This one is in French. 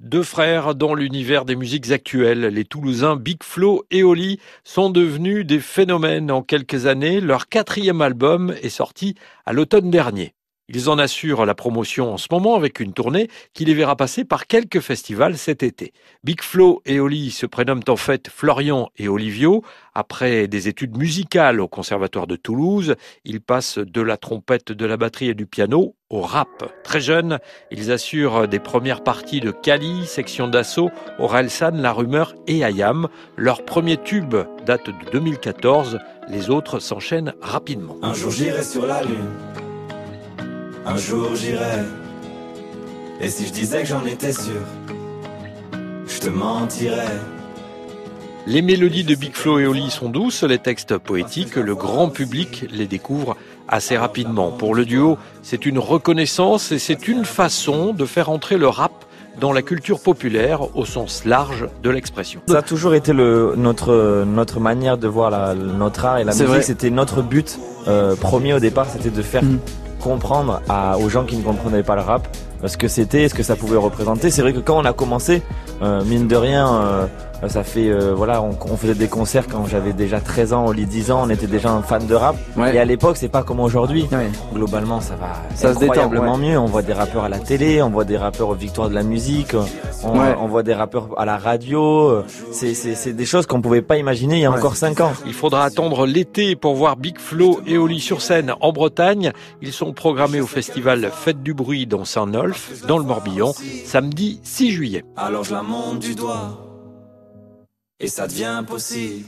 Deux frères dans l'univers des musiques actuelles, les Toulousains Big Flo et Oli sont devenus des phénomènes en quelques années. Leur quatrième album est sorti à l'automne dernier. Ils en assurent la promotion en ce moment avec une tournée qui les verra passer par quelques festivals cet été. Big Flo et Oli se prénomment en fait Florian et Olivio. Après des études musicales au Conservatoire de Toulouse, ils passent de la trompette, de la batterie et du piano au rap. Très jeunes, ils assurent des premières parties de Cali, Section d'Assaut, Orelsan, La Rumeur et Ayam. Leur premier tube date de 2014. Les autres s'enchaînent rapidement. Un jour j'irai sur la lune un jour j'irai. Et si je disais que j'en étais sûr, je te mentirais. Les mélodies de Big Flo et Oli sont douces, les textes poétiques, le grand public les découvre assez rapidement. Pour le duo, c'est une reconnaissance et c'est une façon de faire entrer le rap dans la culture populaire au sens large de l'expression. Ça a toujours été le, notre, notre manière de voir la, notre art et la musique, c'était notre but euh, premier au départ, c'était de faire mm comprendre à, aux gens qui ne comprenaient pas le rap ce que c'était, ce que ça pouvait représenter. C'est vrai que quand on a commencé, euh, mine de rien, euh, ça fait euh, voilà, on, on, faisait des concerts quand j'avais déjà 13 ans, au lit 10 ans, on était déjà un fan de rap. Et à l'époque, c'est pas comme aujourd'hui. Globalement, ça va ça incroyablement mieux. On voit des rappeurs à la télé, on voit des rappeurs aux victoires de la musique, on, on voit des rappeurs à la radio. C'est des choses qu'on pouvait pas imaginer il y a encore 5 ans. Il faudra attendre l'été pour voir Big Flo et Oli sur scène en Bretagne. Ils sont programmés au festival Fête du bruit dans Saint-Nolf, dans le Morbihan, samedi 6 juillet. Alors je la monte du doigt et ça devient possible.